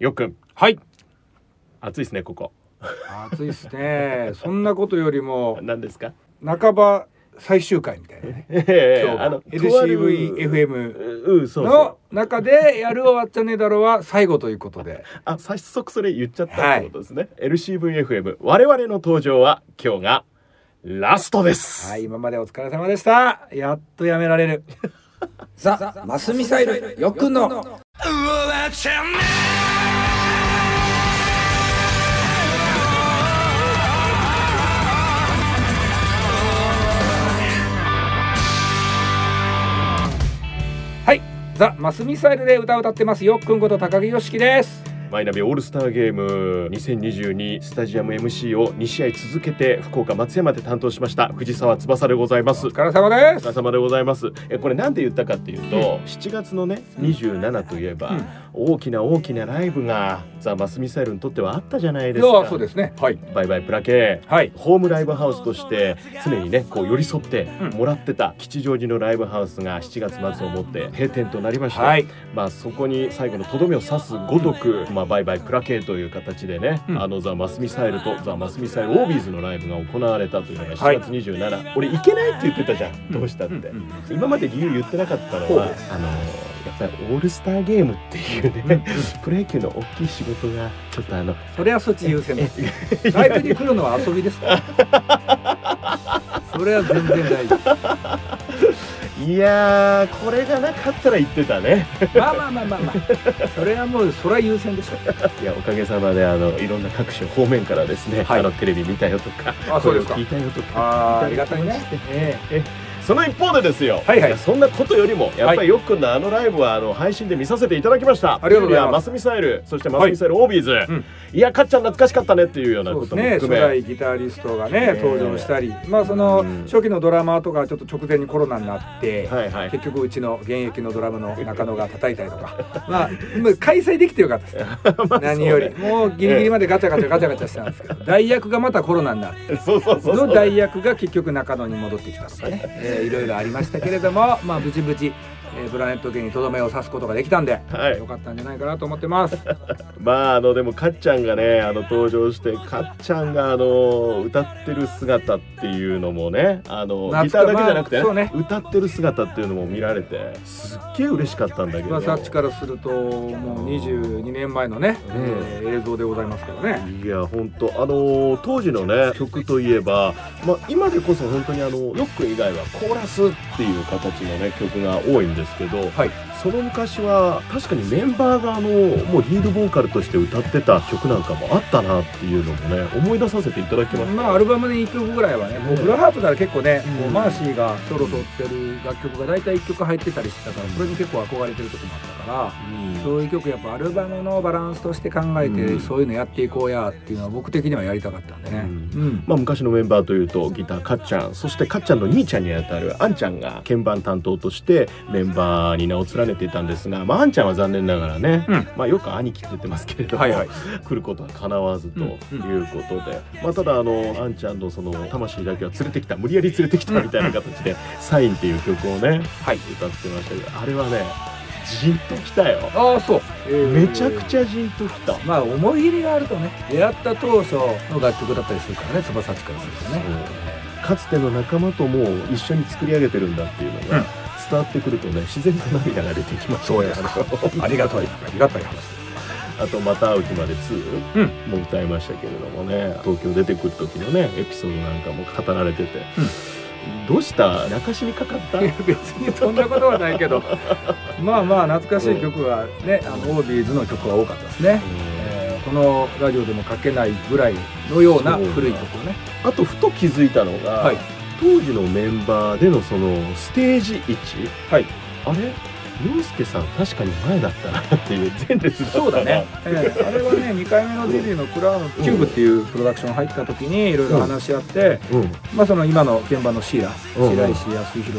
よっく。んはい。暑いですねここ。暑いですね。そんなことよりも 何ですか？半ば最終回みたいなね。ええ今日あの LCVFM うんそうそのう中でやる終わっちゃねえだろは最後ということで。あ早速それ言っちゃったってことですね、LCVFM 我々の登場は今日がラストです、はい今までお疲れ様でした。やっとやめられる。ザ・マスミサイルよっくんの。はいザ・マスミサイルで歌を歌ってますよ。っくんこと高木よしきです。マイナビオールスターゲーム。2022スタジアム MC を2試合続けて福岡松山で担当しました藤沢翼でございます。お疲れ様おです。疲れ様でございます。えこれなんで言ったかっていうと、7月のね27といえば、うん大きな大きなライブがザ・マスミサイルにとってはあったじゃないいですか。やそうですね。はい。バイバイプラケ。はい。ホームライブハウスとして常にねこう寄り添ってうん。もらってた吉祥寺のライブハウスが7月末をもって閉店となりまして、はい。まあそこに最後のとどめを刺すごとく、まあ、バイバイプラケという形でね、うん。あのザ・マスミサイルとザ・マスミサイルオービーズのライブが行われたというのがはい。7月27、俺行けないって言ってたじゃん。どうしたって、うんうん今まで理由言ってなかったのはあのやっぱりオールスターゲームっていうね、プロ野球の大きい仕事がちょっとあのそれはそっち優先ですライブに来るのは遊びですか？ら それは全然大丈夫。いやーこれがなかったら言ってたね。まあまあまあまあまあ。それはもうそれは優先でしょ。いやおかげさまであのいろんな各種方面からですね、はい。あのテレビ見たよとかあそうですか。聞いたよとかあーありいがたいねただきましてええその一方でですよ、はいはい。やそんなことよりもやっぱりよっくんのあのライブはあの配信で見させていただきました。ありがとうございます。マスミサイルそしてマスミサイルオービーズ、うん。いやかっちゃん懐かしかったねっていうようなこともね。初含め、代ギタリストがねね登場したり。まあそのうん。初期のドラマーとかちょっと直前にコロナになってはいはい。結局うちの現役のドラムの中野が叩いたりとか。まあまあ開催できてよかった。で すまあ何より。もうギリギリまでガチャガチャガチャガチャしたんですけど 代役がまたコロナになって。その代役が結局中野に戻ってきたとかね、えーいろいろありましたけれどもまあ無事無事、えーブラネット家にとどめを刺すことができたんで、はい。よかったんじゃないかなと思ってます。まああのでもかっちゃんがねあの登場してかっちゃんがあの歌ってる姿っていうのもねあのギターだけじゃなくて、まあね。歌ってる姿っていうのも見られてすっげえ嬉しかったんだけど、まあさっちからするともう22年前のね、うん。えー映像でございますけどね。いや本当あの当時のね曲といえば、まあ、今でこそ本当にあのロック以外はコーラスっていう形のね曲が多いんでですけど、はい。その昔は確かにメンバーがあのもうリードボーカルとして歌ってた曲なんかもあったなっていうのもね思い出させていただきました。まあアルバムで1曲ぐらいはねもうフルハートなら結構ね、うん。こうマーシーがソロ取ってる楽曲が大体1曲入ってたりしてたからそれに結構憧れてる時もあったから。うん。そういう曲やっぱアルバムのバランスとして考えて、うん。そういうのやっていこうやっていうのは僕的にはやりたかったんでね。まあ、昔のメンバーというとギターかっちゃんそしてかっちゃんの兄ちゃんにあたるあんちゃんが鍵盤担当としてメンバーに名を連ねていたんですが、まあ、あんちゃんは残念ながらね、うん。まあ、よく兄貴って言ってますけれども、はいはい。来ることはかなわずとうん。いうことで、まあ、ただあのあんちゃんのその魂だけは連れてきた無理やり連れてきたみたいな形で「サイン」っていう曲をね、はい。歌ってましたけどあれはねじんときたよ。ああそう、えーめちゃくちゃじんときた。まあ思い入れがあるとね出会った当初の楽曲だったりするからね翼っちからするとね。かつての仲間とも一緒に作り上げてるんだっていうのがうん伝わってくるとね自然と涙が出てきましたそうですかありがたい。ありがたい話。あと「また会う日まで2」うん。も歌いましたけれどもね東京出てくる時のねエピソードなんかも語られてて、どうした？泣かしにかかった？別にそんなことはないけど。まあまあ懐かしい曲はね、あのオービーズの曲は多かったですね、えーこのラジオでもかけないぐらいのような古い曲をね。あとふと気づいたのが、はい当時のメンバーでのそのステージ位置はい。あれ？洋介さん確かに前だったなっていう前列だったな。そうだね、ええあれはね2回目のデビューのクラウンキューブっていうプロダクション入った時にいろいろ話し合って、うん。まあその今の現場のシーラうん白石康弘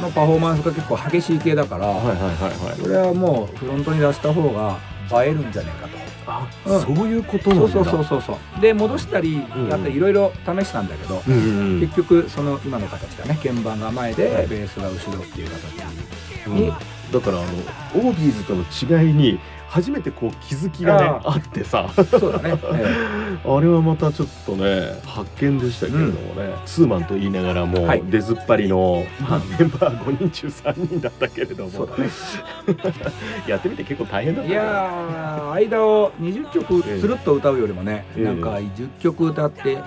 のパフォーマンスが結構激しい系だから、はいはいはいはい。これはもうフロントに出した方が映えるんじゃないかと。あ、うん。そういうことなんだ。そうそうそうそうそう。で戻したりうん。やったりいろいろ試したんだけど、結局その今の形だね。鍵盤が前ではい。ベースが後ろっていう形うん。だからあのオービーズとの違いに初めてこう気づきがねああ。ってさ。そうだね、え あれはまたちょっとね発見でしたけれどもね、ツーマンと言いながらも、はい。出ずっぱりの、まあ、メンバー5人中3人だったけれども。えそうだね。やってみて結構大変だったいねやー間を20曲ええ。つるっと歌うよりもね、ええ。なんか10曲歌って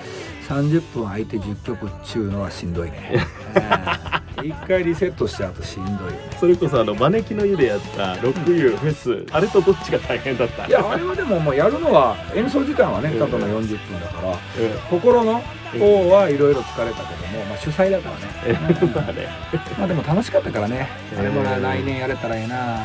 30分空いて10曲っちゅうのはしんどいね、ええ。一回リセットしちゃうとしんどいよね。それこそあの招きの湯でやったロックユーフェス、あれとどっちが大変だった？いやあれはでももうやるのは演奏時間はねええただの40分だからえ心の方はいろいろ疲れたけども、まあ、主催だからえね、うん。まあでも楽しかったからね。ええあれもな来年やれたらええな。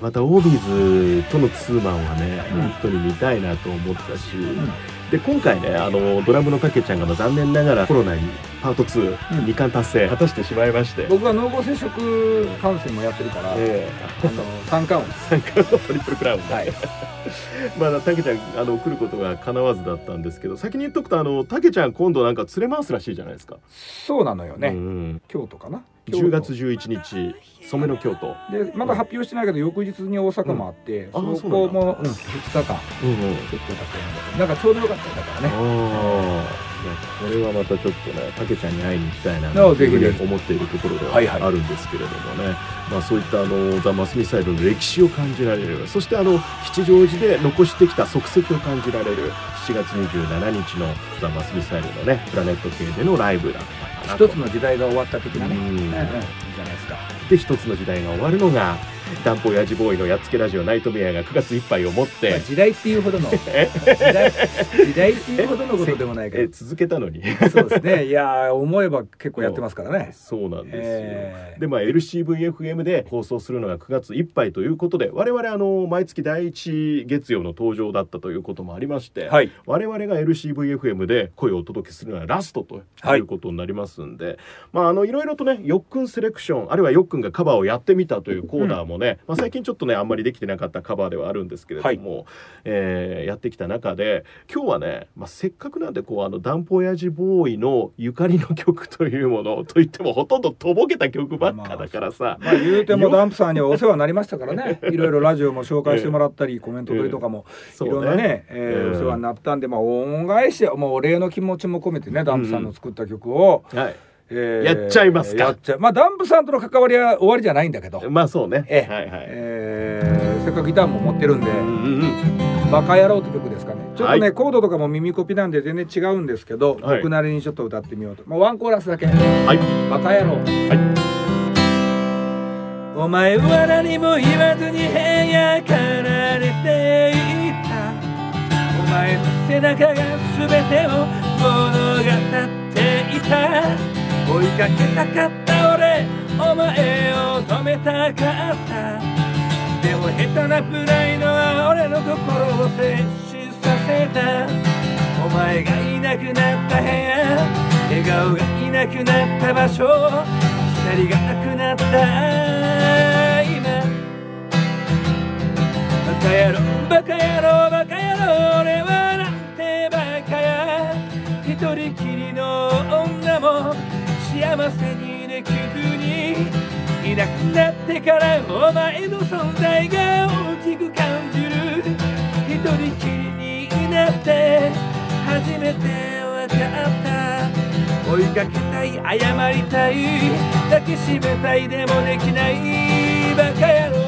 またオービーズとのツーマンはね、うん。本当に見たいなと思ったし、うんで今回ねあのドラムのたけちゃんがまあ残念ながらコロナにパート2、うん。達成果たしてしまいまして、僕は濃厚接触感染もやってるから、えあの三冠王。参加のトリプルクラウンで、はい。まあたけちゃんあの来ることが叶わずだったんですけど先に言っとくとあのたけちゃん今度なんか連れ回すらしいじゃないですか、そうなのよね、うんうん。京都かな10月11日染めの京都、でまだ発表してないけど翌日に大阪もあって、うん。あそこも、うん、2日間うんうん、ちょっとだけなんかちょうどよかっただからね。これはまたちょっとねたけちゃんに会いに行きたいなあとぜひぜひ思っているところではあるんですけれどもね、まあ、そういったあのザ・マスミサイルの歴史を感じられる。そしてあの吉祥寺で残してきた足跡を感じられる。7月27日のザ・マスミサイルのねプラネット系でのライブだ一つの時代が終わった的なね、うん。うん。じゃないですか。で一つの時代が終わるのがダンポヤジボーイのやっつけラジオナイトメアが9月いっぱいをもって。まあ、時代っていうほどの。時え代時代っていうほどのことでもないけえど続けたのに。そうですね。いやー思えば結構やってますからね。そうなんですよ、えー。でまあ LCVFM で放送するのが9月いっぱいということで我々あの毎月第一月曜の登場だったということもありまして、はい。我々が LCVFM で声をお届けするのはラストとはいいうことになりますんで、まああのいろいろとねよっくんセレクションあるいはよっくんがカバーをやってみたというコーナーもね、まあ、最近ちょっとねあんまりできてなかったカバーではあるんですけれども、えーやってきた中で今日はね、まあ、せっかくなんでこうあのダンポヤジボーイのゆかりの曲というものといってもほとんどとぼけた曲ばっかだからさ、まあ言うてもダンプさんにはお世話になりましたからね。いろいろラジオも紹介してもらったり、コメント取りとかもいろんなね、えーうんお世話になったんでまあ恩返しもうお礼の気持ちも込めてねダンプさんの作った曲を、はい、えーやっちゃいますか。やっちゃう。まあダンプさんとの関わりは終わりじゃないんだけど、まあそうね、ええ。はいはい、えーせっかくギターも持ってるんでうんうん「バカ野郎」って曲ですかね。ちょっとね、はいコードとかも耳コピなんで全然違うんですけど、はい。僕なりにちょっと歌ってみようと、まあ、ワンコーラスだけ「はい。バカ野郎」お前は何も言わずに部屋から出ていった。お前の背中が全てを物語っていた追いかけたかった俺お前を止めたかった。でも下手なプライドは俺の心を静止させた。お前がいなくなった部屋笑顔がいなくなった場所光がなくなった。今バカ野郎バカ野郎バカ野郎俺はなんてバカや。一人きりの女も幸せにできずにいなくなってからお前の存在が大きく感じる。一人きりになって初めて分かった。追いかけたい謝りたい。抱きしめたいでもできない。バカ野郎。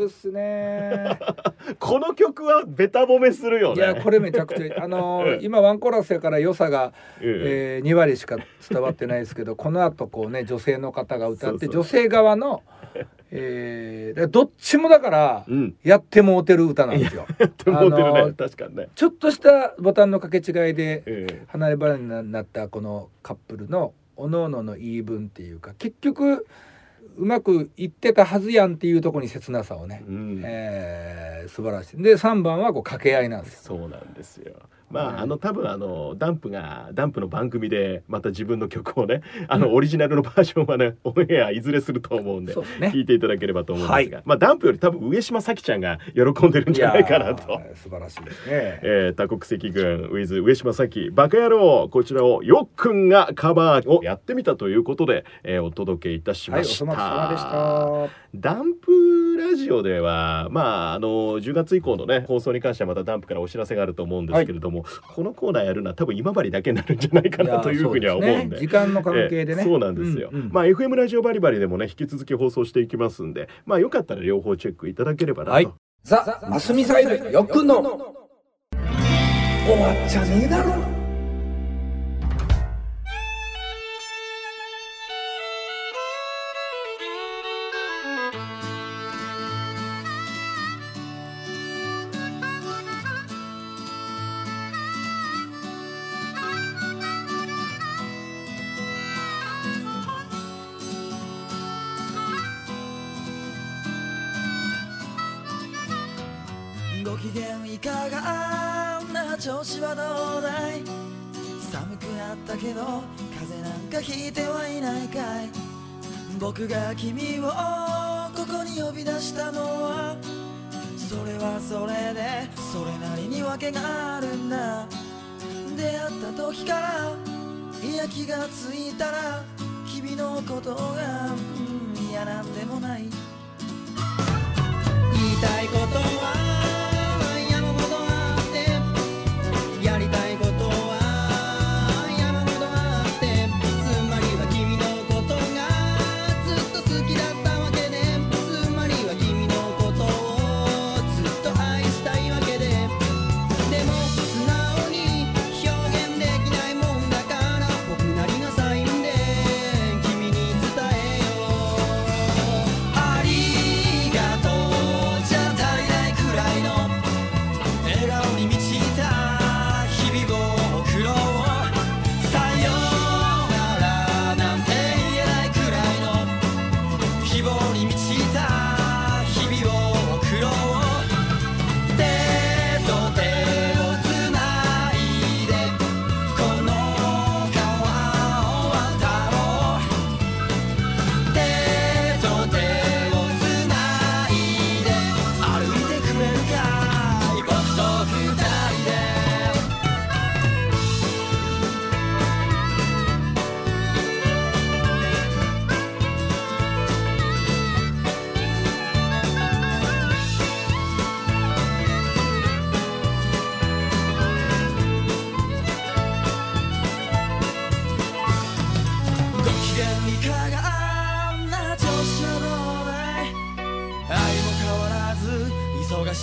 曲っすね。この曲はベタ褒めするよね。いやこれめちゃくちゃあのー 今ワンコーラスやから良さが、ええー、2割しか伝わってないですけどこの後こうね女性の方が歌って女性側の、えー、どっちもだからえうん。やってもうてる歌なんですよ。って思ってるね、あのー確かにね、ちょっとしたボタンの掛け違いでえ離れ離れになったこのカップルの各々の言い分っていうか結局うまくいってたはずやんっていうところに切なさをねえ、うん。えー素晴らしい。で3番はこう掛け合いなんですよ。そうなんですよまああの多分あのダンプがダンプの番組でまた自分の曲をねあのオリジナルのバージョンはねオンエアいずれすると思うんでそうですね。聞いていただければと思うんですが、まあダンプより多分上島咲ちゃんが喜んでるんじゃないかなと。素晴らしいですね。えー多国籍軍ウィズ上島咲バカ野郎こちらをよっくんがカバーをやってみたということで、えーお届けいたしはいおました。粗末様でした。ダンプラジオではまああの10月以降のね放送に関してはまたダンプからお知らせがあると思うんですけれども、このコーナーやるのは多分今治だけになるんじゃないかなというふうには思うんで。時間の関係でね、ええそうなんですよ、うんうん。まあ FM ラジオバリバリでもね引き続き放送していきますんでまあよかったら両方チェックいただければなと、はい。ザ・マスミサイルよっくんの。終わっちゃねえだろご機嫌いかがな調子はどうだい？寒くなったけど風邪なんかひいてはいないかい？僕が君をここに呼び出したのはそれはそれでそれなりに訳があるんだ。出会った時からいや気がついたら君のことが、嫌なんでもない。言いたいことは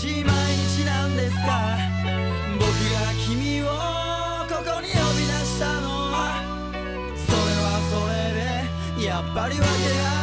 しい毎日なんですか？僕が君をここに呼び出したのは。それはそれでやっぱり訳が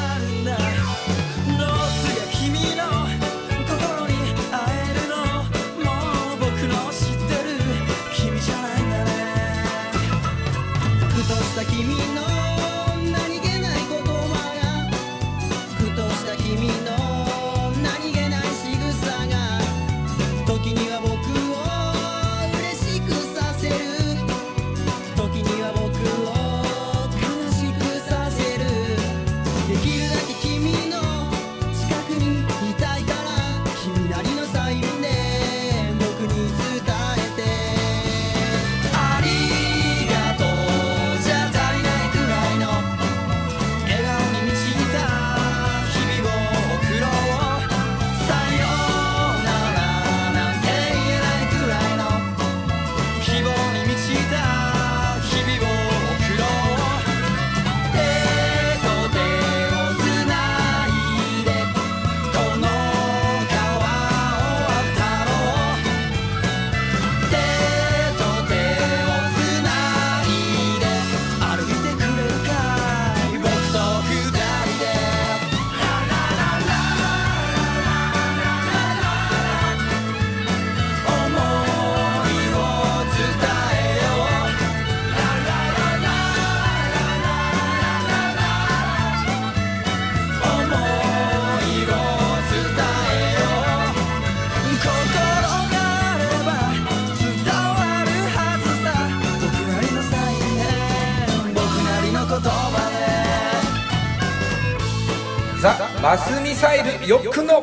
スミサイルよっくんの終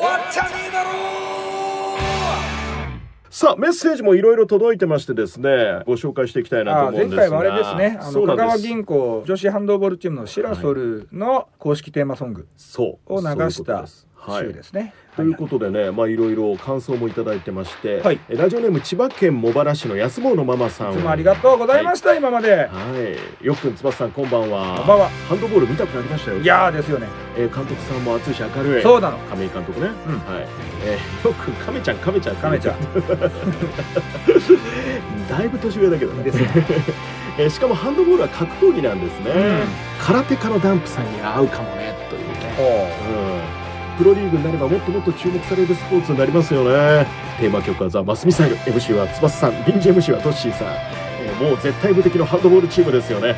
わっちゃねえだろさあメッセージもいろいろ届いてましてですねご紹介していきたいなとあ思うんですが。前回はあれですね。あそうの香川なんです。銀行女子ハンドボールチームのシラソルの公式テーマソングそう。を流した週ですね。ということでね、まあいろいろ感想もいただいてまして、はい。えラジオネーム千葉県茂原市の安坊のママさん。いつもありがとうございました、今まで。はい、よっくん翼さんこんばんは。こんばんは。ハンドボール見たくなりましたよ。いやーですよね。えー監督さんも熱いし明るい。そうなの。亀井監督ね、うん。はい、えー、よっくん亀ちゃん亀ちゃん。亀ちゃん。だいぶ年上だけどね。ですね。えーしかもハンドボールは格闘技なんですね、うん。空手家のダンプさんに合うかもねというね。おうんプロリーグになればもっともっと注目されるスポーツになりますよね。テーマ曲はザ・マスミサイル。MC は翼さん。臨時 MC はトッシーさん、えーもう絶対無敵のハンドボールチームですよね。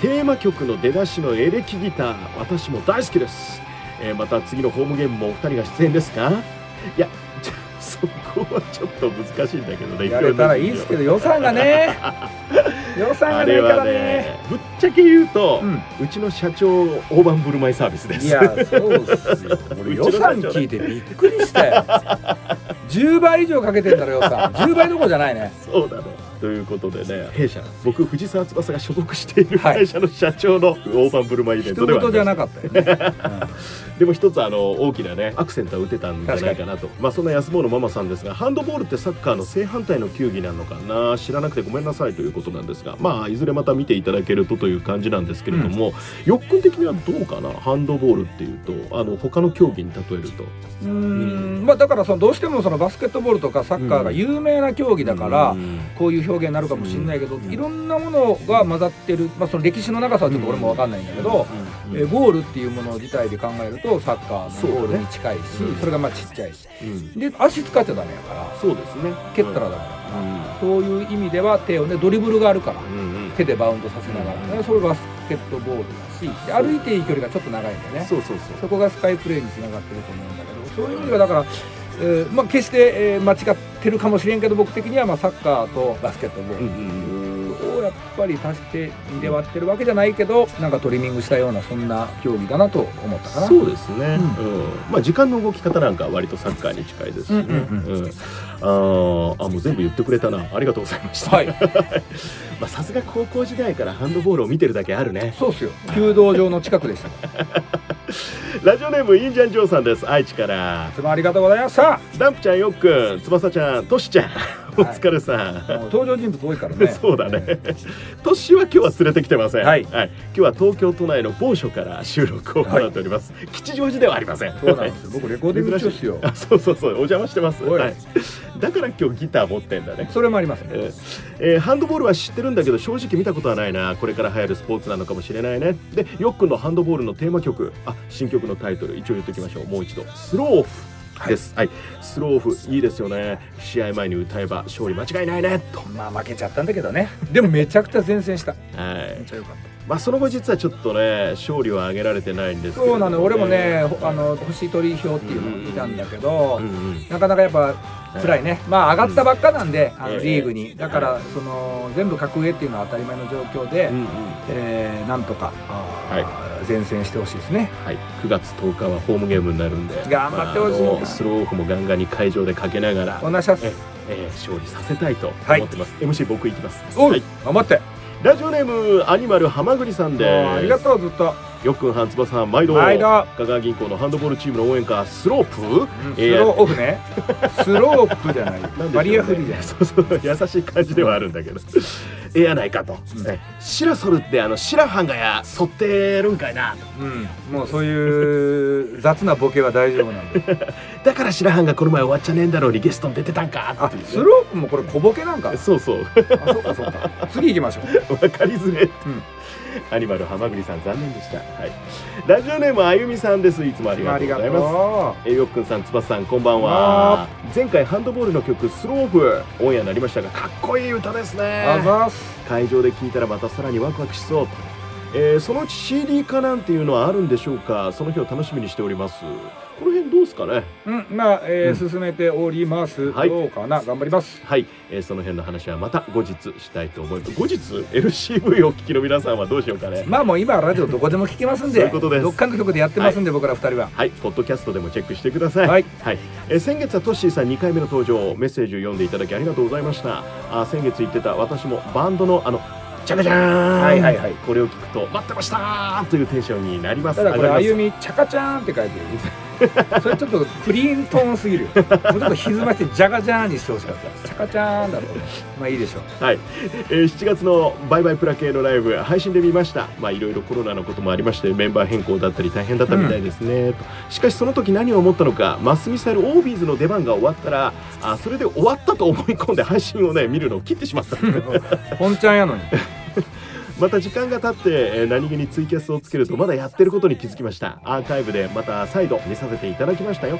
テーマ曲の出だしのエレキギター私も大好きです、えーまた次のホームゲームもお二人が出演ですか？いやそこはちょっと難しいんだけどね やれたらいいですけど予算がね予算あがないからねね。ぶっちゃけ言うと、うん。うちの社長大盤振る舞いサービスですいやそうっすよ。俺 予算聞いてびっくりしたよ。10倍以上かけてんだろ予算。10倍どころじゃないね。そうだね。ということでね、弊社、僕、藤沢翼が所属しているはい。会社の社長の大盤振る舞いイベント一では言じゃなかったよね。でも一つあの大きなねアクセントは打てたんじゃないかなと。まあそんな安坊のママさんですがハンドボールってサッカーの正反対の球技なのかな知らなくてごめんなさいということなんですがまあいずれまた見ていただけるとという感じなんですけれども、よっくん的にはどうかな？ハンドボールっていうとあの他の競技に例えると。うーん。まあだからそのどうしてもそのバスケットボールとかサッカーが有名な競技だから、うん。こういう表現になるかもしれないけど、うん。いろんなものが混ざってる、まあ、その歴史の長さはちょっと俺も分かんないんだけど、うん。えーゴールっていうもの自体で考えるとサッカーのゴールに近いしそ,、うん。れがまあちっちゃいし。うん。で足使っちゃダメやからそうですね。蹴ったらダメだから、そういう意味では手をねドリブルがあるから手でバウンドさせながら、ね、それバスケットボールだしで歩いていい距離がちょっと長いんだよね。そうそうそう。そこがスカイプレーにつながってると思うんだけどそういう意味ではだから、えーまあ、決して、えー間違ってるかもしれんけど僕的にはまあサッカーとバスケットボール、うんうんうん。をやっぱり足して2で割ってるわけじゃないけどなんかトリミングしたようなそんな競技だなと思ったかな。そうですね、ううん。まあ時間の動き方なんかは割とサッカーに近いですしね、うんうんうん。あーあもう全部言ってくれたな。ありがとうございました、はい、まあさすが高校時代からハンドボールを見てるだけあるね。そうっすよ。弓道場の近くでした ラジオネームインジャンジョーさんです。愛知から。いつもありがとうございました。ダンプちゃんよっくん。翼ちゃんトシちゃんお疲れさん、登場人物多いからね。そうだね。トッシーは今日は連れてきてません。はい。今日は東京都内の某所から収録を行っております。吉祥寺ではありません。そうなんですよ。僕レコーディング中っすよ。あ、そうそうそう、お邪魔してます。はい。だから今日ギター持ってんだね。それもありますね。えハンドボールは知ってるんだけど正直見たことはないな。これから流行るスポーツなのかもしれないね。でよっくんのハンドボールのテーマ曲。あ新曲のタイトル。一応言っておきましょう。もう一度。スローオフです、はい。スローオフいいですよね。試合前に歌えば勝利間違いないね。と。まあ負けちゃったんだけどね。でもめちゃくちゃ前線した。はい。めっちゃよかっまあその後実はちょっとね勝利は挙げられてないんですたけどそうなの。俺もねほあの星取り表っていうのを見たんだけど、うんうんなかなかやっぱ辛いね、まあ上がったばっかなんで、あのええリーグに。だからその全部格上っていうのは当たり前の状況で、うえーなんとかあーは前線してほしいですね。はい、9月10日はホームゲームになるんで。頑張ってほしい。なまあスローオフもガンガンに会場でかけながらお願いします。ええー勝利させたいと思はいってます、MC 僕行きます。おう、はい。頑張って。ラジオネームアニマル浜栗さんでもうありがとうずっとよっくんはんつばさん毎度毎度。香川銀行のハンドボールチームの応援歌スロープ、スローオフね。スロープじゃない。ね。バリアフリーじゃない。そうそう優しい感じではあるんだけど。ええやないかと、えシラソルってあのシラハンがや沿ってるんかいな？うん。もうそういう雑なボケは大丈夫なんで だからシラハンがこの前終わっちゃねえんだろうにゲストに出てたんかあスロープもこれ小ボケなんか。あそうそう。そうかそうか。次行きましょう。わかりづれ、アニマル浜栗さん残念でした。はい。ラジオネームあゆみさんです。いつもありがとうございます。とえーよっくんさん、つばさん、こんばんは。前回ハンドボールの曲スローフオンエアになりましたが、かっこいい歌ですね。ざーす。会場で聴いたらまたさらにワクワクしそうと。えーそのうち CD 化なんていうのはあるんでしょうか？その日を楽しみにしておりますこの辺どうですかね？うんまあ、えーうん進めております、はい。どうかな？頑張ります。はい、えーその辺の話はまた後日したいと思います。後日 LCV をお聞きの皆さんはどうしようかね。まあもう今はラジオどこでも聞けますんでそういうことです。どっかの曲でやってますんで、僕ら二人は。はい、ポッドキャストでもチェックしてください。はい、えー先月はトッシーさん2回目の登場、メッセージを読んでいただきありがとうございました。あー先月言ってた私もバンドのあのチャカジャーン、はいはいはい。これを聞くと待ってましたーというテンションになります。ただこれ歩みチャカチャーンって書いてるそれちょっとクリーントーンすぎるよ。もうちょっと歪ましてジャガジャーンにしてほしかった。チャカチャーンだとまあいいでしょう。はい、えー7月のバイバイプラ系のライブ配信で見ました。まあいろいろコロナのこともありましてメンバー変更だったり大変だったみたいですね、と。しかしその時何を思ったのかマスミサイルオービーズの出番が終わったらあそれで終わったと思い込んで配信をね見るのを切ってしまった。本ちゃんやのにまた時間が経って、えー何気にツイキャスをつけるとまだやってることに気づきました。アーカイブでまた再度見させていただきましたよ。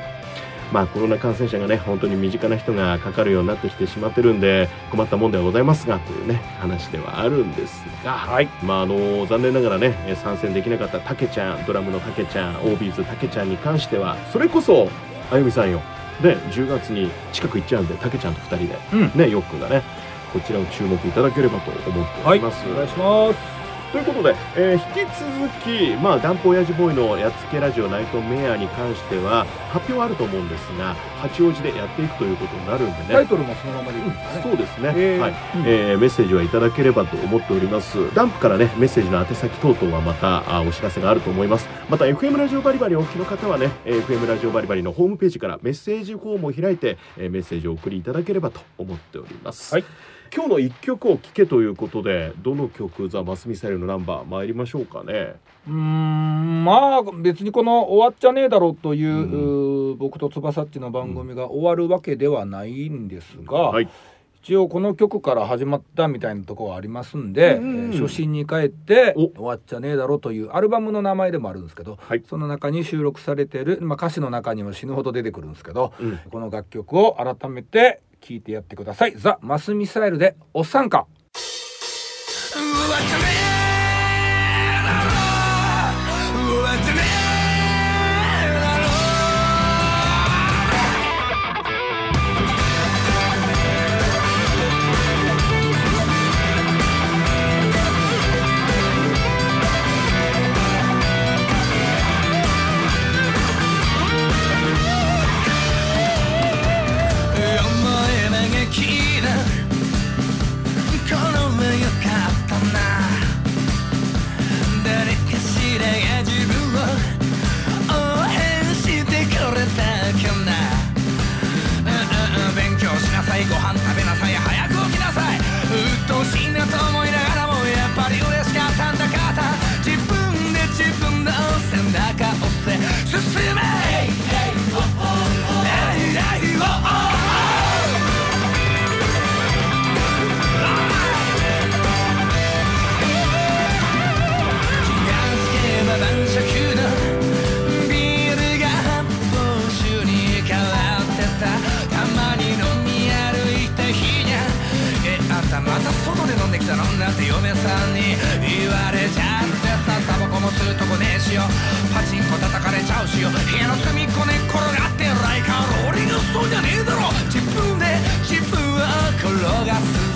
まあコロナ感染者がね本当に身近な人がかかるようになってきてしまってるんで困ったもんではございますがというね話ではあるんですが、はい。まああの残念ながらねえー参戦できなかったたけちゃんドラムのたけちゃんオービーズたけちゃんに関してはそれこそあゆみさんよ。で10月に近く行っちゃうんでたけちゃんと2人で。うん。ねよっくんがねこちらを注目いただければと思っておはいおります。願いします。ということで、えー引き続き、まあ、ダンプ親父ボーイのやっつけラジオナイトメアに関しては発表はあると思うんですが八王子でやっていくということになるんでね。タイトルもそのままでいいんですかね。そうですね、えー。はい。うんえーメッセージはいただければと思っております。ダンプからねメッセージの宛先等々はまたあお知らせがあると思います。また FM ラジオバリバリお聞きの方はねえー FM ラジオバリバリのホームページからメッセージフォームを開いて、えーメッセージをお送りいただければと思っております、はい今日の一曲を聴けということでどの曲ザ・マスミサイルのナンバー参りましょうかね。うーんまあ別にこの「終わっちゃねえだろ」という,、うん。僕と翼っちの番組が終わるわけではないんですが、はい。一応この曲から始まったみたいなところはありますんで、うん。うんうんえー初心に帰ってお「終わっちゃねえだろ」というアルバムの名前でもあるんですけど、はい。その中に収録されてる、まあ、歌詞の中にも死ぬほど出てくるんですけど、うん。この楽曲を改めて聞いてやってください。ザ・マスミサイルで「おっさんか」ご飯外で飲んだって嫁さんに言われちゃってさタバコも吸うとこねえしよ。パチンコ叩かれちゃうしよ。部屋の隅っこ寝っ転がってライカーローリングストーンじゃねえだろ。自分で自分を転がす。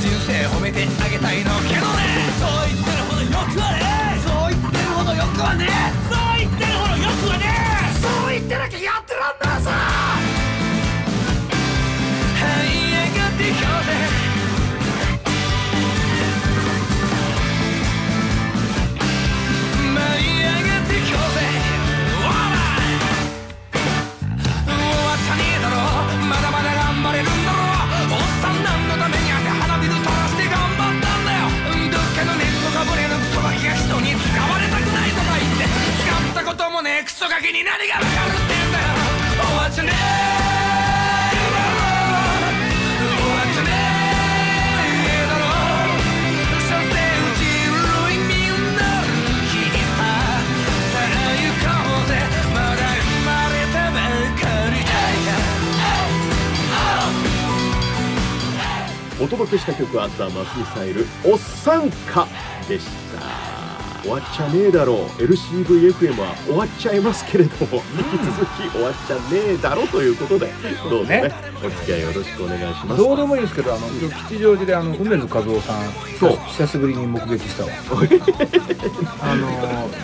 人生褒めてあげたいのけどね。そう言ってるほどよくはねそう言ってるほどよくはねソガキに何がわかるってんだよ終わっちゃねえだろ終わっちゃねえだろ所詮うち類みんな気ささあ行こうぜまだ生まれたばかりお届けした曲はザ・マスミサイル「おっさんか」でした。終わっちゃねえだろう。LCVFM は終わっちゃいますけれども、引き続き終わっちゃねえだろということでどうぞねねお付き合いよろしくお願いします。どうでもいいですけどあの吉祥寺であの梅津和夫さんそう。久しぶりに目撃したわ。あの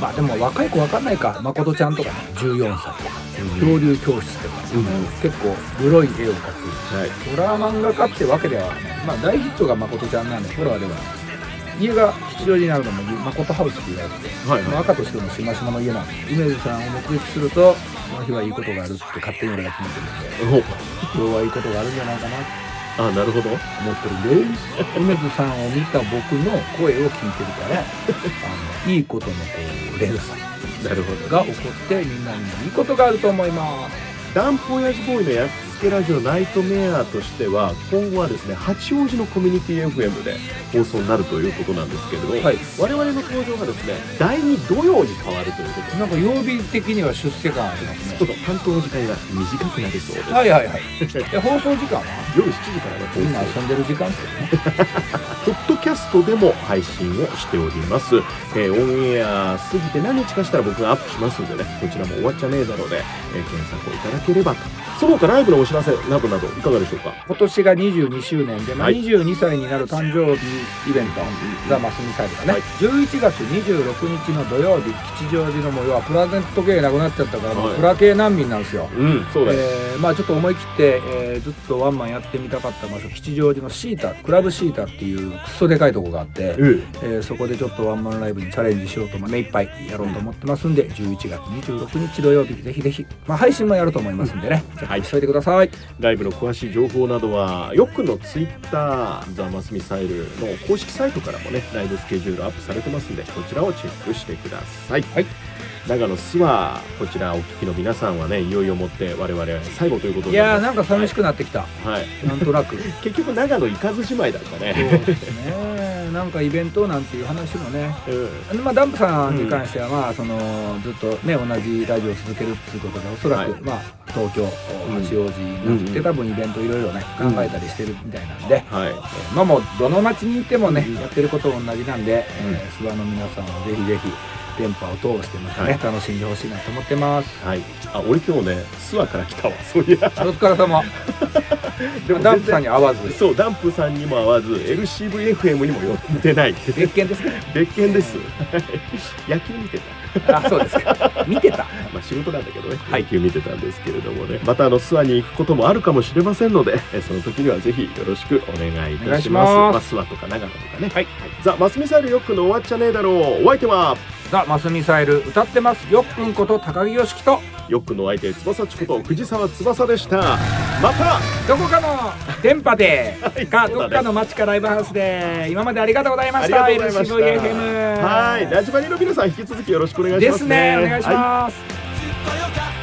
まあでも若い子わかんないか。誠ちゃんとかね14歳とか。漂流教室とか、結構グロい絵を描く。はい。ホラー漫画家ってわけではないまあ大ヒットが誠ちゃんなんでホラーでは。ない家が吉祥寺にあるのも誠ハウスって言われてて、はいまあ赤としてもしましまの家なんで梅津さんを目撃するとその日はいいことがあるって勝手に俺が決めてるんでお。今日はいいことがあるんじゃないかなあなるほど。思ってるんです梅津さんを見た僕の声を聞いてるから あのいいことのこう連鎖なるほど。が起こってみんなにいいことがあると思います。ダンプ親父ボーイのやっつけラジオナイトメアとしては今後はですね八王子のコミュニティ FM で放送になるということなんですけれども、はい。我々の登場がですね第2土曜に変わるということで。なんか曜日的には出世感ありますね。ちょっと担当の時間が短くなりそうです、はいはいはい。で放送時間は？夜7時からの放みんな送遊んでる時間ですよね。ポッドキャストでも配信をしております、えーオンエア過ぎて何日かしたら僕がアップしますんでねこちらも終わっちゃねえだろうで、えー検索をいただければとその他ライブのお知らせなどなどいかがでしょうか？今年が22周年で、まあ、はい。22歳になる誕生日イベント「ザ・マスミサイル」がね、はい。11月26日の土曜日吉祥寺の模様はプラゼント系なくなっちゃったから、はい。プラ系難民なんですよ。うんそうだよ、えーまあちょっと思い切って、えーずっとワンマンやってみたかった場所吉祥寺のシータクラブシータっていうクソでかいとこがあって、うんえーそこでちょっとワンマンライブにチャレンジしようとも目いっぱいやろうと思ってますんで11月26日土曜日ぜひぜひ、まあ、配信もやると思いますんでね、チェックしといてください。ライブの詳しい情報などはよくのツイッターザ・マスミサイルの公式サイトからもねライブスケジュールアップされてますんでこちらをチェックしてください、はい長野諏訪こちらお聞きの皆さんはねいよいよもって我々最後ということいになります。やーなんか寂しくなってきた、はい、はいなんとなく。結局長野行かずじまいだったそうねですね。なんかイベントなんていう話もね。うん。まあ、ダンプさんに関しては、まあそのずっとね同じラジオを続けるっていうことでおそらく、はい。まあ、東京うん八王子になって、うん。多分イベントいろいろね考えたりしてるみたいなんで、はい。えーまあもうどの町にいてもね、うんやってること同じなんで、うん。えー諏訪の皆さんはぜひぜひ電波を通してまたね、はい。楽しんでほしいなと思ってます。はい。あ俺今日ね諏訪から来たわそういや。お疲れ様。でもダンプさんに会わず。そうダンプさんにも会わず LCVFM にも寄ってない別件ですか？別件です。野球見てた。あそうですか。見てた。まあ仕事なんだけどね、はい。野球見てたんですけれどもね。またあの諏訪に行くこともあるかもしれませんのでえその時にはぜひよろしくお願いいたします。ます。まあ、諏訪とか長野とかね。はい。ザ・マスミサイルよくの終わっちゃねえだろう。お相手はザ・マスミサイル歌ってます。よっくんこと高木よしきと。よくの相手翼ちこと藤沢翼でした。またどこかの電波でいかね。どっかの街かライブハウスで今までありがとうございまありしたがとうございました。はいラジバリの皆さん引き続きよろしくお願いしますですねお願いしはます、